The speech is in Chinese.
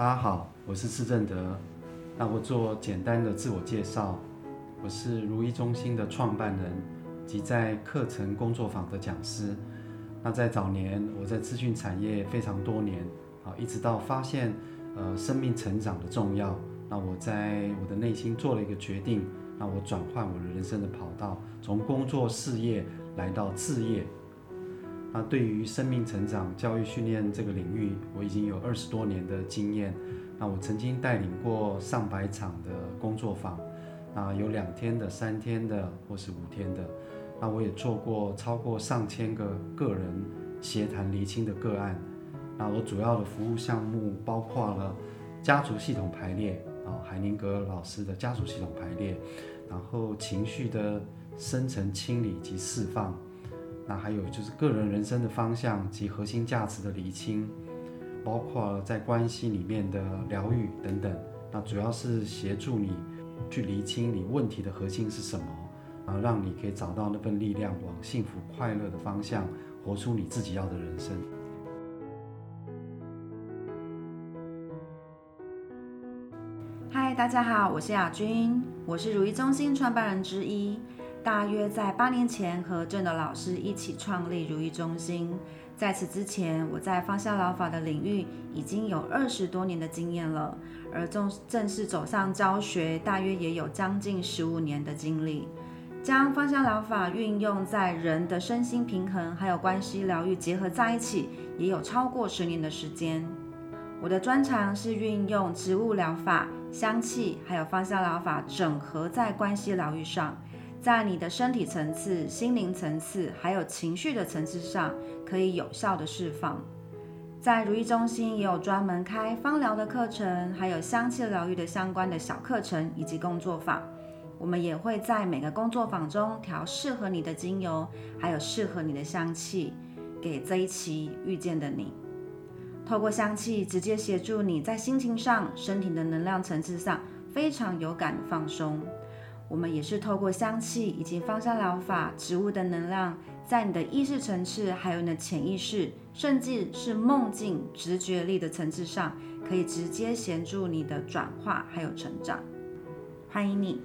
大家好，我是施正德。那我做简单的自我介绍，我是如意中心的创办人及在课程工作坊的讲师。那在早年，我在资讯产业非常多年，啊，一直到发现呃生命成长的重要。那我在我的内心做了一个决定，那我转换我的人生的跑道，从工作事业来到志业。那对于生命成长、教育训练这个领域，我已经有二十多年的经验。那我曾经带领过上百场的工作坊，那有两天的、三天的，或是五天的。那我也做过超过上千个个人协谈厘清的个案。那我主要的服务项目包括了家族系统排列，啊，海宁格老师的家族系统排列，然后情绪的深层清理及释放。那还有就是个人人生的方向及核心价值的厘清，包括在关系里面的疗愈等等。那主要是协助你去厘清你问题的核心是什么，然后让你可以找到那份力量，往幸福快乐的方向活出你自己要的人生。嗨，大家好，我是雅君，我是如意中心创办人之一。大约在八年前，和正的老师一起创立如意中心。在此之前，我在芳香疗法的领域已经有二十多年的经验了，而正正式走上教学，大约也有将近十五年的经历。将芳香疗法运用在人的身心平衡还有关系疗愈结合在一起，也有超过十年的时间。我的专长是运用植物疗法、香气还有芳香疗法整合在关系疗愈上。在你的身体层次、心灵层次，还有情绪的层次上，可以有效的释放。在如意中心也有专门开芳疗的课程，还有香气疗愈的相关的小课程以及工作坊。我们也会在每个工作坊中调适合你的精油，还有适合你的香气，给这一期遇见的你。透过香气直接协助你在心情上、身体的能量层次上非常有感的放松。我们也是透过香气以及芳香疗法、植物的能量，在你的意识层次，还有你的潜意识，甚至是梦境、直觉力的层次上，可以直接协助你的转化还有成长。欢迎你。